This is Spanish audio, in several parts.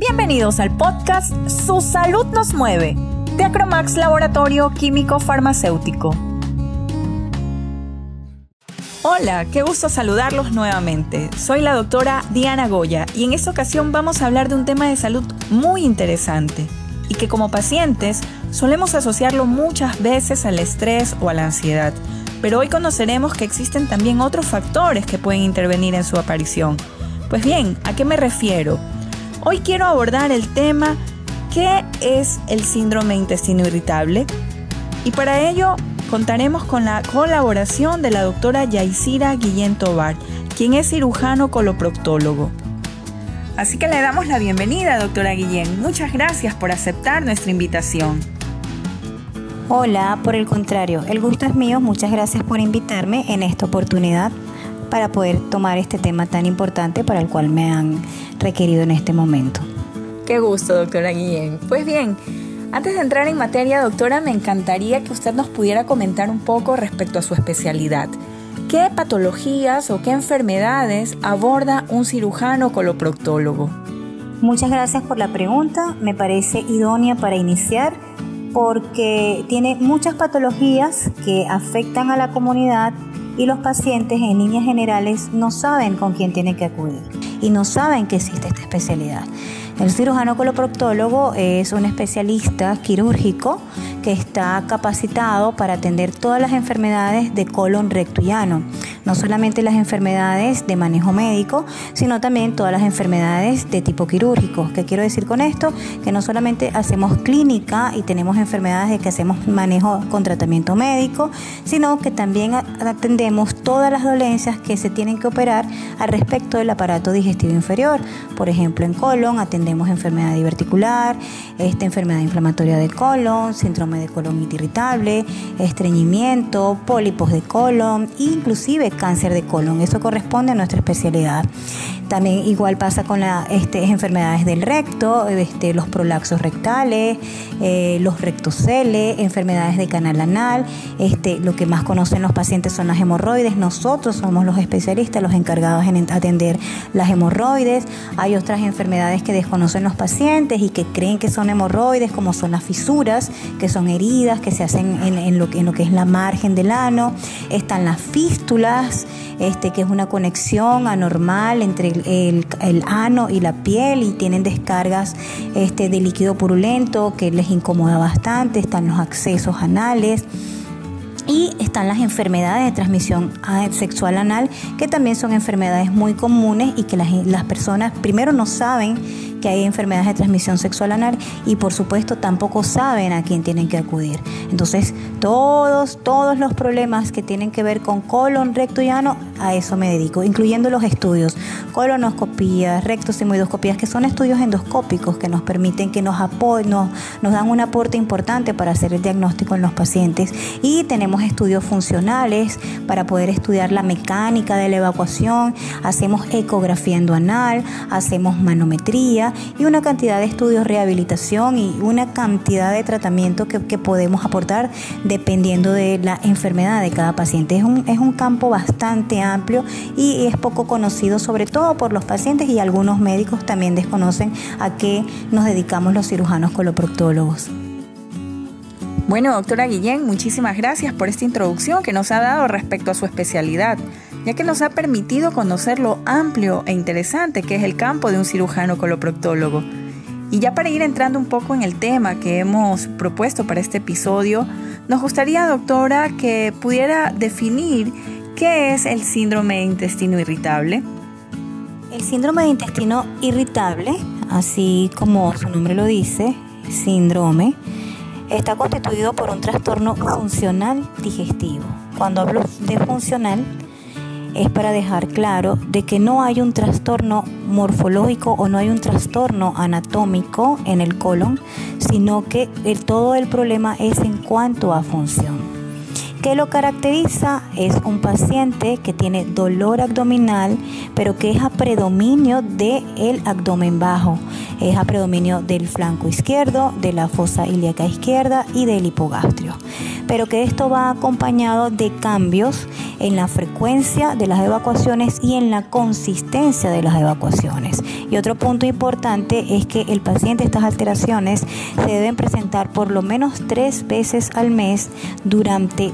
Bienvenidos al podcast Su Salud nos mueve, de Acromax Laboratorio Químico Farmacéutico. Hola, qué gusto saludarlos nuevamente. Soy la doctora Diana Goya y en esta ocasión vamos a hablar de un tema de salud muy interesante y que como pacientes solemos asociarlo muchas veces al estrés o a la ansiedad. Pero hoy conoceremos que existen también otros factores que pueden intervenir en su aparición. Pues bien, ¿a qué me refiero? Hoy quiero abordar el tema ¿qué es el síndrome de intestino irritable? Y para ello contaremos con la colaboración de la doctora Yaisira Guillén Tobar, quien es cirujano coloproctólogo. Así que le damos la bienvenida, doctora Guillén. Muchas gracias por aceptar nuestra invitación. Hola, por el contrario, el gusto es mío. Muchas gracias por invitarme en esta oportunidad para poder tomar este tema tan importante para el cual me han requerido en este momento. Qué gusto, doctora Guillén. Pues bien, antes de entrar en materia, doctora, me encantaría que usted nos pudiera comentar un poco respecto a su especialidad. ¿Qué patologías o qué enfermedades aborda un cirujano coloproctólogo? Muchas gracias por la pregunta. Me parece idónea para iniciar porque tiene muchas patologías que afectan a la comunidad y los pacientes en líneas generales no saben con quién tienen que acudir y no saben que existe esta especialidad. El cirujano coloproctólogo es un especialista quirúrgico que está capacitado para atender todas las enfermedades de colon recto y ano, no solamente las enfermedades de manejo médico, sino también todas las enfermedades de tipo quirúrgico. ¿Qué quiero decir con esto? Que no solamente hacemos clínica y tenemos enfermedades de que hacemos manejo con tratamiento médico, sino que también atendemos todas las dolencias que se tienen que operar al respecto del aparato digestivo inferior. Por ejemplo, en colon atendemos enfermedad diverticular, esta enfermedad inflamatoria del colon, síndrome de colon irritable, estreñimiento, pólipos de colon, inclusive cáncer de colon. Eso corresponde a nuestra especialidad. También igual pasa con las este, enfermedades del recto, este, los prolaxos rectales, eh, los rectoceles, enfermedades de canal anal. Este, lo que más conocen los pacientes son las hemorroides. Nosotros somos los especialistas, los encargados en atender las hemorroides. Hay otras enfermedades que desconocen los pacientes y que creen que son hemorroides, como son las fisuras, que son heridas que se hacen en, lo, que es la margen del ano. Están las fístulas, este, que es una conexión anormal entre el, ano y la piel y tienen descargas este, de líquido purulento que les incomoda bastante. Están los accesos anales. Y están las enfermedades de transmisión sexual anal, que también son enfermedades muy comunes y que las, las personas primero no saben que hay enfermedades de transmisión sexual anal y por supuesto tampoco saben a quién tienen que acudir. Entonces, todos, todos los problemas que tienen que ver con colon, recto y ano, a eso me dedico, incluyendo los estudios, colonoscopías, rectosimodoscopías, que son estudios endoscópicos que nos permiten que nos apoyen, nos, nos dan un aporte importante para hacer el diagnóstico en los pacientes. Y tenemos estudios funcionales para poder estudiar la mecánica de la evacuación, hacemos ecografía endoanal, hacemos manometría, y una cantidad de estudios, rehabilitación y una cantidad de tratamiento que, podemos aportar dependiendo de la enfermedad de cada paciente. Es un, es un campo bastante amplio y es poco conocido, sobre todo por los pacientes y algunos médicos también desconocen a qué nos dedicamos los cirujanos coloproctólogos. Bueno, doctora Guillén, muchísimas gracias por esta introducción que nos ha dado respecto a su especialidad ya que nos ha permitido conocer lo amplio e interesante que es el campo de un cirujano coloproctólogo. Y ya para ir entrando un poco en el tema que hemos propuesto para este episodio, nos gustaría, doctora, que pudiera definir qué es el síndrome de intestino irritable. El síndrome de intestino irritable, así como su nombre lo dice, síndrome, está constituido por un trastorno funcional digestivo. Cuando hablo de funcional, es para dejar claro de que no hay un trastorno morfológico o no hay un trastorno anatómico en el colon, sino que todo el problema es en cuanto a función. ¿Qué lo caracteriza? Es un paciente que tiene dolor abdominal, pero que es a predominio del abdomen bajo, es a predominio del flanco izquierdo, de la fosa ilíaca izquierda y del hipogastrio. pero que esto va acompañado de cambios en la frecuencia de las evacuaciones y en la consistencia de las evacuaciones. Y otro punto importante es que el paciente estas alteraciones se deben presentar por lo menos tres veces al mes durante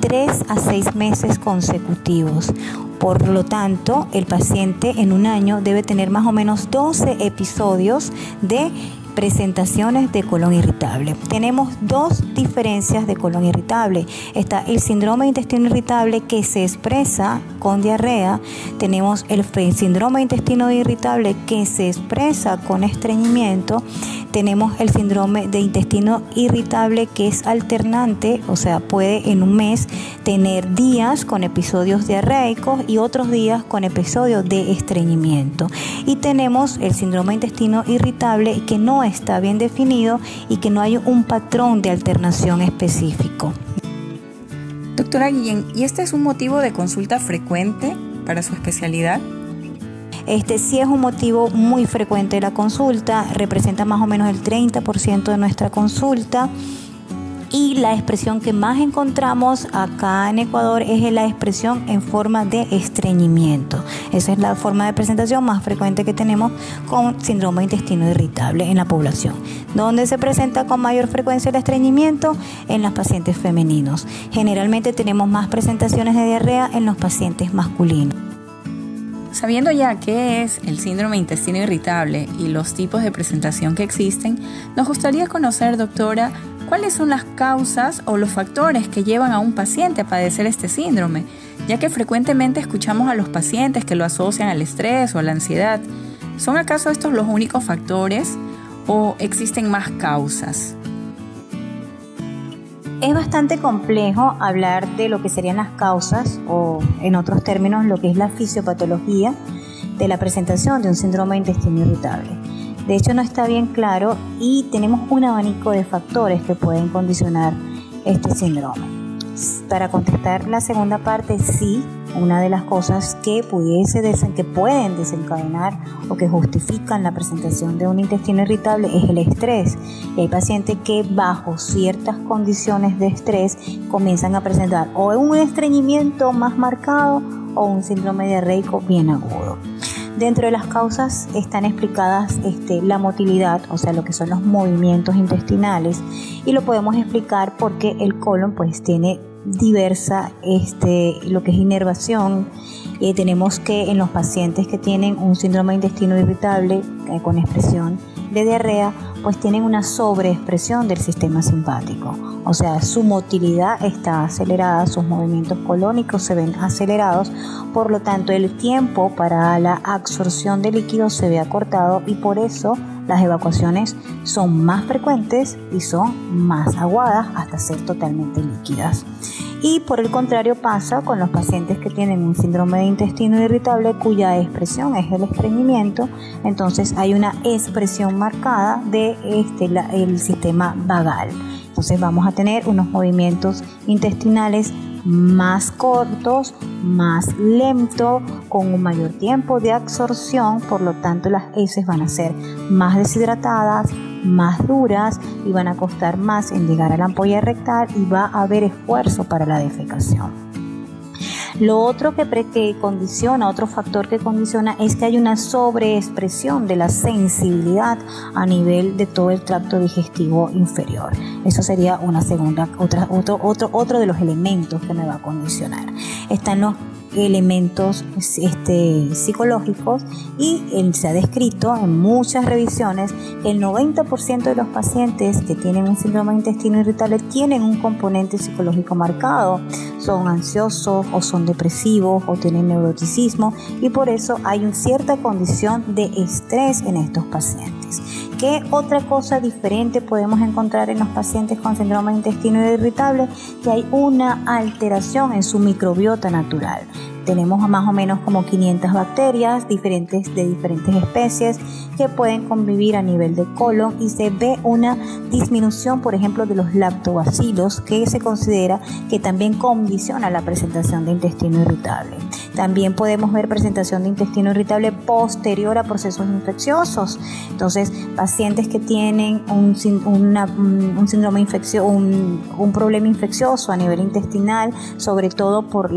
tres a seis meses consecutivos. Por lo tanto, el paciente en un año debe tener más o menos 12 episodios de presentaciones de colon irritable. Tenemos dos diferencias de colon irritable. Está el síndrome de intestino irritable que se expresa con diarrea. Tenemos el síndrome de intestino irritable que se expresa con estreñimiento. Tenemos el síndrome de intestino irritable que es alternante, o sea, puede en un mes tener días con episodios diarreicos y otros días con episodios de estreñimiento. Y tenemos el síndrome de intestino irritable que no está bien definido y que no hay un patrón de alternación específico. Doctora Guillén, ¿y este es un motivo de consulta frecuente para su especialidad? Este sí es un motivo muy frecuente de la consulta, representa más o menos el 30% de nuestra consulta y la expresión que más encontramos acá en Ecuador es la expresión en forma de estreñimiento. Esa es la forma de presentación más frecuente que tenemos con síndrome de intestino irritable en la población. ¿Dónde se presenta con mayor frecuencia el estreñimiento? En los pacientes femeninos. Generalmente tenemos más presentaciones de diarrea en los pacientes masculinos. Sabiendo ya qué es el síndrome de intestino irritable y los tipos de presentación que existen, nos gustaría conocer, doctora, cuáles son las causas o los factores que llevan a un paciente a padecer este síndrome, ya que frecuentemente escuchamos a los pacientes que lo asocian al estrés o a la ansiedad. ¿Son acaso estos los únicos factores o existen más causas? Es bastante complejo hablar de lo que serían las causas o en otros términos lo que es la fisiopatología de la presentación de un síndrome de intestino irritable. De hecho, no está bien claro y tenemos un abanico de factores que pueden condicionar este síndrome. Para contestar la segunda parte, sí, una de las cosas que pudiese que pueden desencadenar o que justifican la presentación de un intestino irritable es el estrés. Y hay pacientes que bajo ciertas condiciones de estrés comienzan a presentar o un estreñimiento más marcado o un síndrome diarreico bien agudo. Dentro de las causas están explicadas este, la motilidad, o sea, lo que son los movimientos intestinales, y lo podemos explicar porque el colon pues tiene diversa este, lo que es inervación. Eh, tenemos que en los pacientes que tienen un síndrome de intestino irritable eh, con expresión de diarrea, pues tienen una sobreexpresión del sistema simpático. O sea, su motilidad está acelerada, sus movimientos colónicos se ven acelerados, por lo tanto el tiempo para la absorción de líquidos se ve acortado y por eso las evacuaciones son más frecuentes y son más aguadas hasta ser totalmente líquidas. Y por el contrario pasa con los pacientes que tienen un síndrome de intestino irritable cuya expresión es el estreñimiento, entonces hay una expresión marcada de este, el sistema vagal. Entonces vamos a tener unos movimientos intestinales más cortos, más lento, con un mayor tiempo de absorción, por lo tanto las heces van a ser más deshidratadas, más duras y van a costar más en llegar a la ampolla rectal y va a haber esfuerzo para la defecación. Lo otro que, condiciona, otro factor que condiciona es que hay una sobreexpresión de la sensibilidad a nivel de todo el tracto digestivo inferior. Eso sería una segunda, otra, otro, otro, otro de los elementos que me va a condicionar. Están los elementos este, psicológicos y se ha descrito en muchas revisiones que el 90% de los pacientes que tienen un síndrome de intestino irritable tienen un componente psicológico marcado, son ansiosos o son depresivos o tienen neuroticismo y por eso hay una cierta condición de estrés en estos pacientes. ¿Qué otra cosa diferente podemos encontrar en los pacientes con síndrome de intestino irritable? Que hay una alteración en su microbiota natural. Tenemos más o menos como 500 bacterias diferentes de diferentes especies que pueden convivir a nivel de colon y se ve una disminución, por ejemplo, de los lactobacilos que se considera que también condiciona la presentación de intestino irritable. También podemos ver presentación de intestino irritable posterior a procesos infecciosos. Entonces, pacientes que tienen un, un síndrome infeccioso, un, problema infeccioso a nivel intestinal, sobre todo por,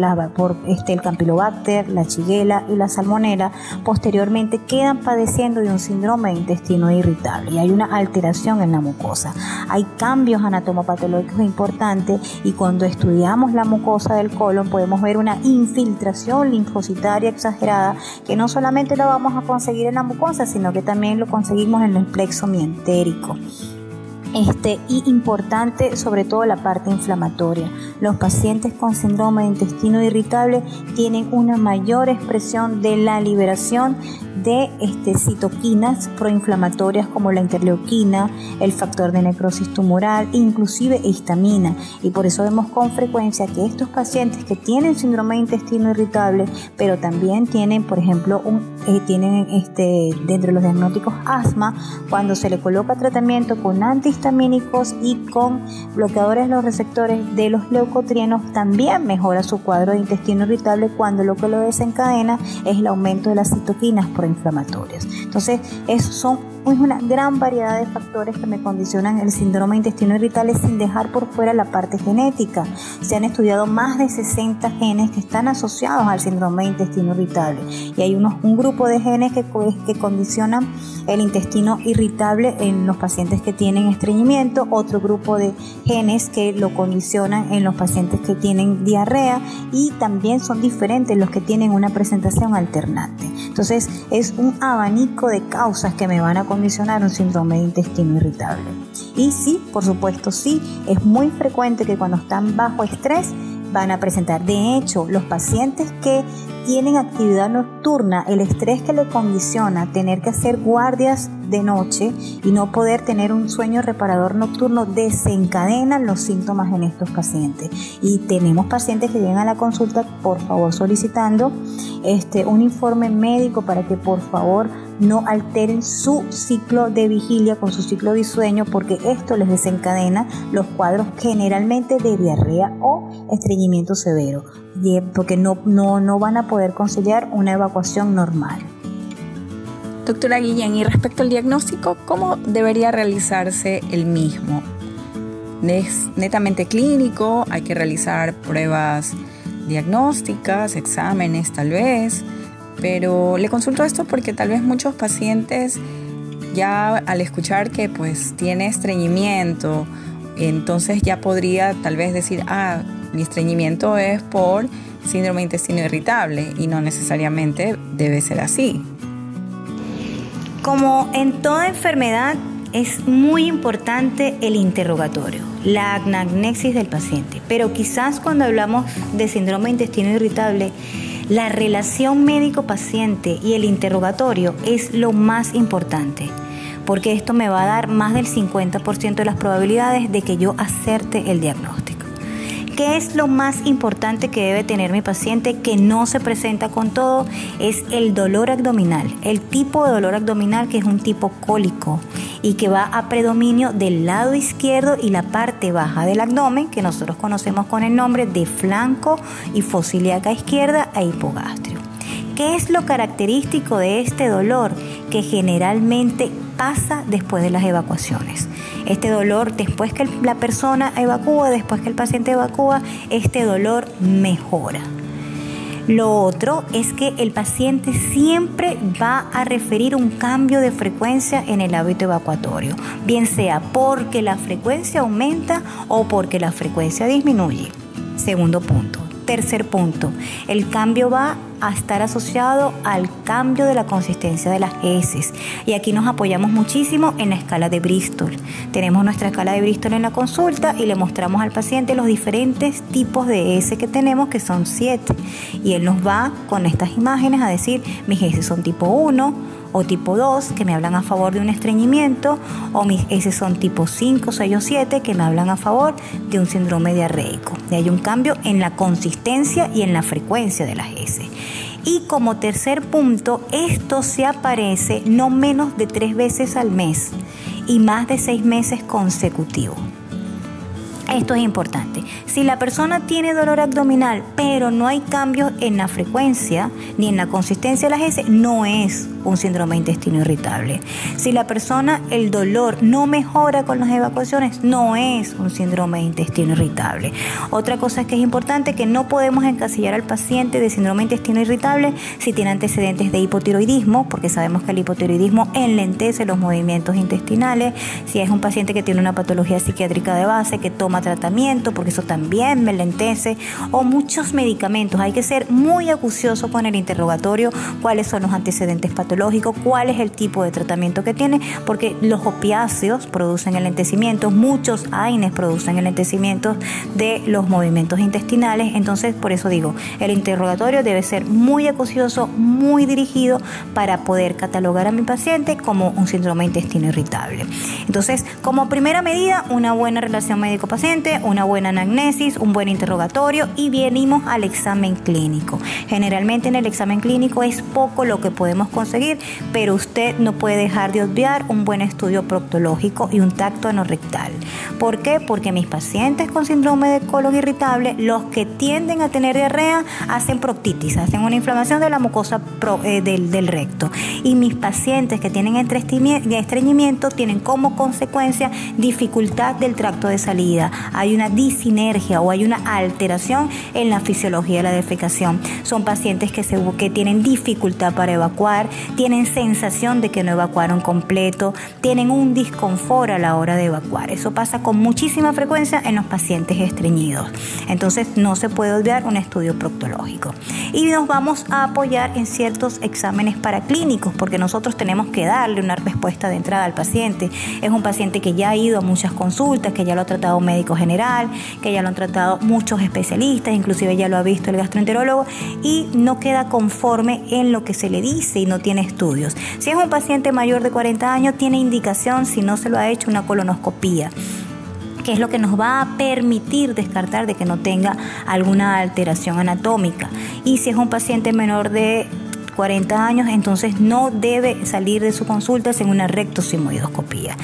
este, el campylobacter, la chiguela y la salmonela, posteriormente quedan padeciendo de un síndrome de intestino irritable y hay una alteración en la mucosa. Hay cambios anatomopatológicos importantes y cuando estudiamos la mucosa del colon podemos ver una infiltración linfocitaria exagerada que no solamente la vamos a conseguir en la mucosa, sino que también lo conseguimos en el plexo mientérico. Este, y importante sobre todo la parte inflamatoria. Los pacientes con síndrome de intestino irritable tienen una mayor expresión de la liberación de este, citoquinas proinflamatorias como la interleuquina, el factor de necrosis tumoral, inclusive histamina. Y por eso vemos con frecuencia que estos pacientes que tienen síndrome de intestino irritable, pero también tienen, por ejemplo, un, tienen este, dentro de los diagnósticos asma, cuando se le coloca tratamiento con antihistamínicos y con bloqueadores de los receptores de los leucotrienos, también mejora su cuadro de intestino irritable cuando lo que lo desencadena es el aumento de las citoquinas proinflamatorias. Entonces, esos son es una gran variedad de factores que me condicionan el síndrome intestino irritable sin dejar por fuera la parte genética. Se han estudiado más de 60 genes que están asociados al síndrome intestino irritable y hay unos, un grupo de genes que, que condicionan el intestino irritable en los pacientes que tienen estreñimiento, otro grupo de genes que lo condicionan en los pacientes que tienen diarrea y también son diferentes los que tienen una presentación alternante. Entonces es un abanico de causas que me van a condicionar un síndrome de intestino irritable. Y sí, por supuesto, sí, es muy frecuente que cuando están bajo estrés van a presentar. De hecho, los pacientes que tienen actividad nocturna, el estrés que le condiciona tener que hacer guardias de noche y no poder tener un sueño reparador nocturno desencadenan los síntomas en estos pacientes. Y tenemos pacientes que llegan a la consulta, por favor, solicitando este, un informe médico para que por favor no alteren su ciclo de vigilia con su ciclo de sueño porque esto les desencadena los cuadros generalmente de diarrea o estreñimiento severo porque no, no, no van a poder conciliar una evacuación normal. Doctora Guillén, y respecto al diagnóstico, ¿cómo debería realizarse el mismo? ¿Es netamente clínico? ¿Hay que realizar pruebas diagnósticas, exámenes tal vez? Pero le consulto esto porque tal vez muchos pacientes ya al escuchar que pues tiene estreñimiento, entonces ya podría tal vez decir, ah, mi estreñimiento es por síndrome intestino irritable y no necesariamente debe ser así. Como en toda enfermedad, es muy importante el interrogatorio, la anamnesis del paciente, pero quizás cuando hablamos de síndrome intestino irritable, la relación médico-paciente y el interrogatorio es lo más importante, porque esto me va a dar más del 50% de las probabilidades de que yo acerte el diagnóstico. ¿Qué es lo más importante que debe tener mi paciente que no se presenta con todo? Es el dolor abdominal, el tipo de dolor abdominal que es un tipo cólico y que va a predominio del lado izquierdo y la parte baja del abdomen que nosotros conocemos con el nombre de flanco y fosiliaca izquierda e hipogastrio. ¿Qué es lo característico de este dolor? Que generalmente pasa después de las evacuaciones. Este dolor, después que la persona evacúa, después que el paciente evacúa, este dolor mejora. Lo otro es que el paciente siempre va a referir un cambio de frecuencia en el hábito evacuatorio, bien sea porque la frecuencia aumenta o porque la frecuencia disminuye. Segundo punto. Tercer punto, el cambio va a estar asociado al cambio de la consistencia de las heces. Y aquí nos apoyamos muchísimo en la escala de Bristol. Tenemos nuestra escala de Bristol en la consulta y le mostramos al paciente los diferentes tipos de heces que tenemos, que son siete. Y él nos va con estas imágenes a decir, mis heces son tipo 1, o tipo 2 que me hablan a favor de un estreñimiento o mis heces son tipo 5, 6 o 7 que me hablan a favor de un síndrome diarreico. Hay un cambio en la consistencia y en la frecuencia de las heces. Y como tercer punto, esto se aparece no menos de tres veces al mes y más de seis meses consecutivos. Esto es importante. Si la persona tiene dolor abdominal, pero no hay cambios en la frecuencia ni en la consistencia de las heces, no es un síndrome de intestino irritable. Si la persona, el dolor no mejora con las evacuaciones, no es un síndrome de intestino irritable. Otra cosa que es importante que no podemos encasillar al paciente de síndrome de intestino irritable si tiene antecedentes de hipotiroidismo, porque sabemos que el hipotiroidismo enlentece los movimientos intestinales. Si es un paciente que tiene una patología psiquiátrica de base, que toma tratamiento, porque eso también me lentece, o muchos medicamentos. Hay que ser muy acucioso con el interrogatorio cuáles son los antecedentes patológicos, cuál es el tipo de tratamiento que tiene, porque los opiáceos producen el lentecimiento, muchos AINES producen el lentecimiento de los movimientos intestinales. Entonces, por eso digo, el interrogatorio debe ser muy acucioso, muy dirigido para poder catalogar a mi paciente como un síndrome de intestino irritable. Entonces, como primera medida, una buena relación médico-paciente una buena anamnesis, un buen interrogatorio y venimos al examen clínico. Generalmente en el examen clínico es poco lo que podemos conseguir, pero usted no puede dejar de obviar un buen estudio proctológico y un tacto anorrectal. ¿Por qué? Porque mis pacientes con síndrome de colon irritable, los que tienden a tener diarrea, hacen proctitis, hacen una inflamación de la mucosa eh, del, del recto. Y mis pacientes que tienen estreñimiento tienen como consecuencia dificultad del tracto de salida, hay una disinergia o hay una alteración en la fisiología de la defecación. Son pacientes que, se, que tienen dificultad para evacuar, tienen sensación de que no evacuaron completo, tienen un disconfort a la hora de evacuar. Eso pasa con muchísima frecuencia en los pacientes estreñidos. Entonces no se puede olvidar un estudio proctológico. Y nos vamos a apoyar en ciertos exámenes paraclínicos porque nosotros tenemos que darle una respuesta de entrada al paciente. Es un paciente que ya ha ido a muchas consultas, que ya lo ha tratado médico general, que ya lo han tratado muchos especialistas, inclusive ya lo ha visto el gastroenterólogo, y no queda conforme en lo que se le dice y no tiene estudios. Si es un paciente mayor de 40 años, tiene indicación, si no se lo ha hecho, una colonoscopía que es lo que nos va a permitir descartar de que no tenga alguna alteración anatómica. Y si es un paciente menor de 40 años, entonces no debe salir de su consulta sin una rectosimoidoscopía.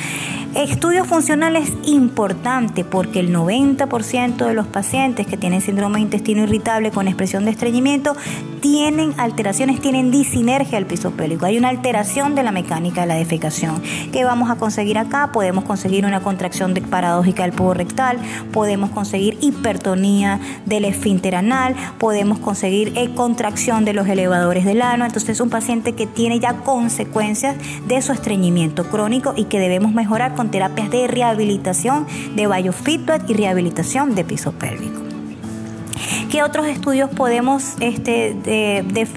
Estudios funcionales es importante porque el 90% de los pacientes que tienen síndrome de intestino irritable con expresión de estreñimiento tienen alteraciones, tienen disinergia del piso pélvico. Hay una alteración de la mecánica de la defecación. ¿Qué vamos a conseguir acá? Podemos conseguir una contracción paradójica del pubo rectal, podemos conseguir hipertonía del esfínter anal, podemos conseguir eh, contracción de los elevadores del ano. Entonces es un paciente que tiene ya consecuencias de su estreñimiento crónico y que debemos mejorar con terapias de rehabilitación de biofeedback y rehabilitación de piso pélvico. ¿Qué otros estudios podemos este,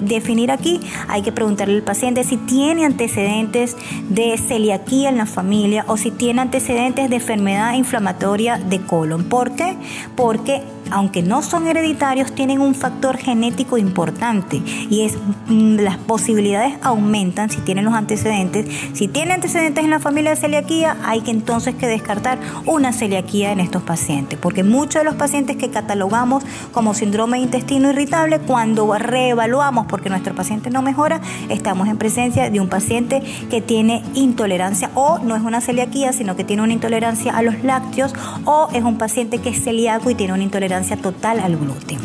definir aquí? Hay que preguntarle al paciente si tiene antecedentes de celiaquía en la familia o si tiene antecedentes de enfermedad inflamatoria de colon. ¿Por qué? Porque aunque no son hereditarios, tienen un factor genético importante y es mm, las posibilidades aumentan si tienen los antecedentes. Si tiene antecedentes en la familia de celiaquía, hay que entonces que descartar una celiaquía en estos pacientes, porque muchos de los pacientes que catalogamos como síndrome de intestino irritable, cuando reevaluamos porque nuestro paciente no mejora, estamos en presencia de un paciente que tiene intolerancia o no es una celiaquía, sino que tiene una intolerancia a los lácteos o es un paciente que es celíaco y tiene una intolerancia total al gluten.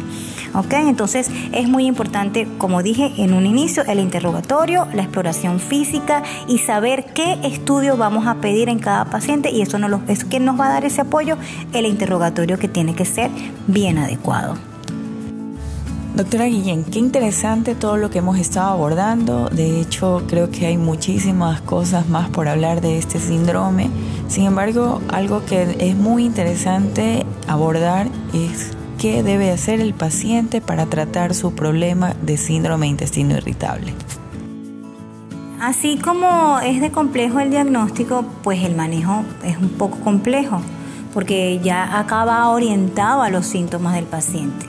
¿Ok? Entonces es muy importante, como dije en un inicio, el interrogatorio, la exploración física y saber qué estudio vamos a pedir en cada paciente y eso no lo, es que nos va a dar ese apoyo, el interrogatorio que tiene que ser bien adecuado. Doctora Guillén, qué interesante todo lo que hemos estado abordando. De hecho, creo que hay muchísimas cosas más por hablar de este síndrome. Sin embargo, algo que es muy interesante abordar es qué debe hacer el paciente para tratar su problema de síndrome de intestino irritable. Así como es de complejo el diagnóstico, pues el manejo es un poco complejo, porque ya acaba orientado a los síntomas del paciente.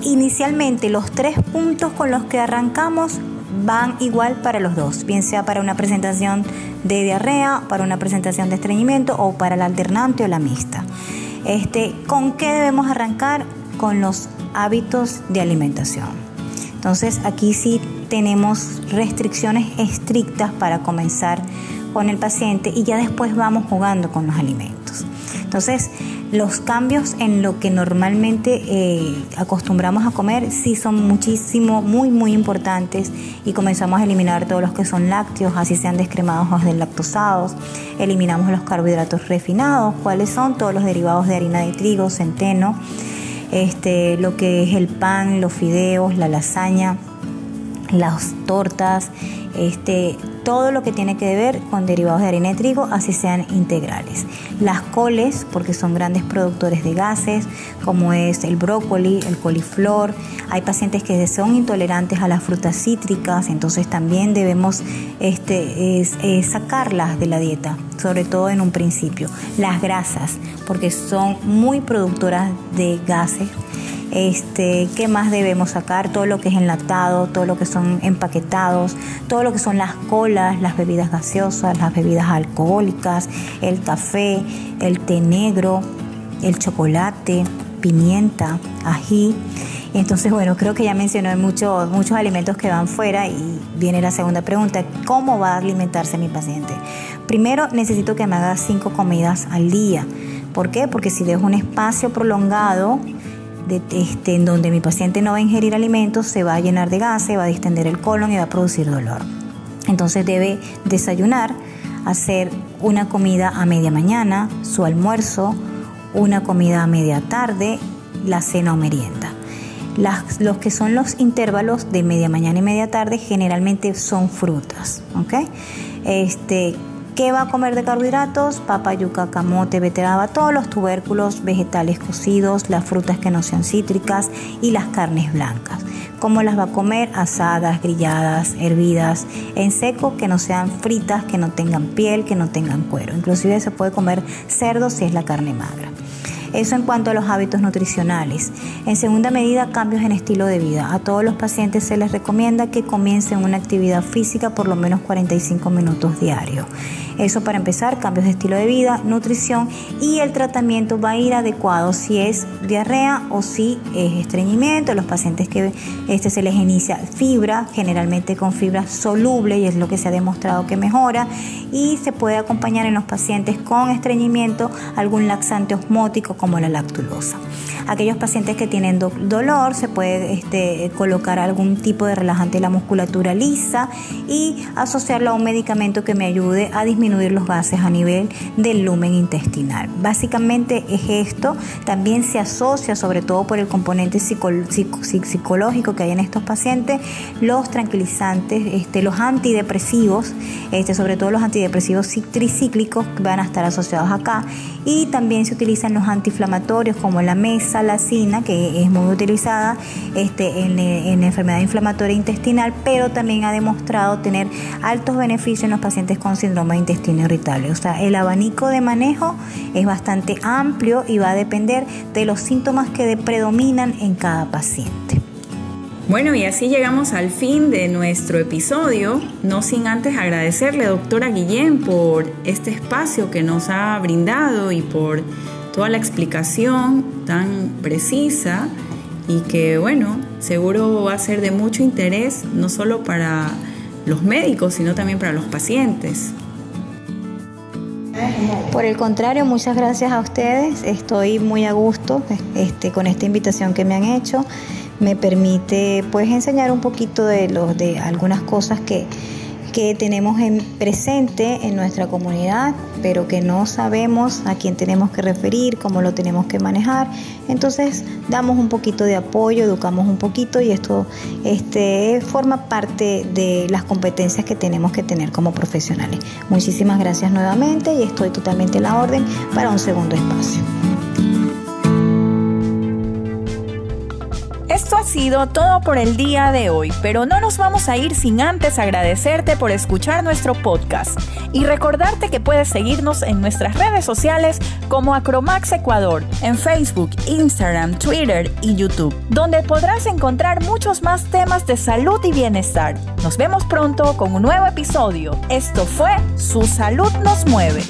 Inicialmente los tres puntos con los que arrancamos van igual para los dos, bien sea para una presentación de diarrea, para una presentación de estreñimiento o para la alternante o la mixta. Este, ¿Con qué debemos arrancar? Con los hábitos de alimentación. Entonces aquí sí tenemos restricciones estrictas para comenzar con el paciente y ya después vamos jugando con los alimentos. Entonces, Los cambios en lo que normalmente eh, acostumbramos a comer sí son muchísimo, muy, muy importantes y comenzamos a eliminar todos los que son lácteos, así sean descremados o deslactosados. Eliminamos los carbohidratos refinados, cuáles son todos los derivados de harina de trigo, centeno, este, lo que es el pan, los fideos, la lasaña, las tortas, este, todo lo que tiene que ver con derivados de harina de trigo, así sean integrales. Las coles, porque son grandes productores de gases, como es el brócoli, el coliflor. Hay pacientes que son intolerantes a las frutas cítricas, entonces también debemos este, sacarlas de la dieta, sobre todo en un principio. Las grasas, porque son muy productoras de gases este, qué más debemos sacar, todo lo que es enlatado, todo lo que son empaquetados, todo lo que son las colas, las bebidas gaseosas, las bebidas alcohólicas, el café, el té negro, el chocolate, pimienta, ají. Entonces, bueno, creo que ya mencioné muchos, muchos alimentos que van fuera y viene la segunda pregunta, ¿cómo va a alimentarse mi paciente? Primero, necesito que me haga cinco comidas al día. ¿Por qué? Porque si dejo un espacio prolongado este, en donde mi paciente no va a ingerir alimentos, se va a llenar de gas, se va a distender el colon y va a producir dolor. Entonces debe desayunar, hacer una comida a media mañana, su almuerzo, una comida a media tarde, la cena o merienda. los que son los intervalos de media mañana y media tarde generalmente son frutas. ¿okay? Este, ¿Qué va a comer de carbohidratos? Papa, yuca, camote, beteraba, todos los tubérculos vegetales cocidos, las frutas que no sean cítricas y las carnes blancas. ¿Cómo las va a comer? Asadas, grilladas, hervidas, en seco, que no sean fritas, que no tengan piel, que no tengan cuero. Inclusive se puede comer cerdo si es la carne magra. Eso en cuanto a los hábitos nutricionales. En segunda medida, cambios en estilo de vida. A todos los pacientes se les recomienda que comiencen una actividad física por lo menos 45 minutos diarios. Eso para empezar, cambios de estilo de vida, nutrición y el tratamiento va a ir adecuado si es diarrea o si es estreñimiento. Los pacientes que este se les inicia fibra, generalmente con fibra soluble y es lo que se ha demostrado que mejora y se puede acompañar en los pacientes con estreñimiento algún laxante osmótico como la lactulosa. Aquellos pacientes que tienen dolor se puede este, colocar algún tipo de relajante en la musculatura lisa y asociarlo a un medicamento que me ayude a disminuir los gases a nivel del lumen intestinal. Básicamente es esto. También se asocia, sobre todo por el componente psicológico que hay en estos pacientes, los tranquilizantes, este, los antidepresivos, este, sobre todo los antidepresivos tricíclicos que van a estar asociados acá. Y también se utilizan los antiinflamatorios como la mesa la cina que es muy utilizada este, en, en enfermedad inflamatoria intestinal, pero también ha demostrado tener altos beneficios en los pacientes con síndrome de intestino irritable. O sea, el abanico de manejo es bastante amplio y va a depender de los síntomas que predominan en cada paciente. Bueno, y así llegamos al fin de nuestro episodio, no sin antes agradecerle, doctora Guillén, por este espacio que nos ha brindado y por toda la explicación tan precisa y que bueno, seguro va a ser de mucho interés no solo para los médicos, sino también para los pacientes. Por el contrario, muchas gracias a ustedes. Estoy muy a gusto este, con esta invitación que me han hecho. Me permite pues enseñar un poquito de los de algunas cosas que que tenemos en presente en nuestra comunidad, pero que no sabemos a quién tenemos que referir, cómo lo tenemos que manejar. Entonces damos un poquito de apoyo, educamos un poquito y esto este, forma parte de las competencias que tenemos que tener como profesionales. Muchísimas gracias nuevamente y estoy totalmente en la orden para un segundo espacio. Sido todo por el día de hoy, pero no nos vamos a ir sin antes agradecerte por escuchar nuestro podcast y recordarte que puedes seguirnos en nuestras redes sociales como Acromax Ecuador, en Facebook, Instagram, Twitter y YouTube, donde podrás encontrar muchos más temas de salud y bienestar. Nos vemos pronto con un nuevo episodio. Esto fue Su Salud nos mueve.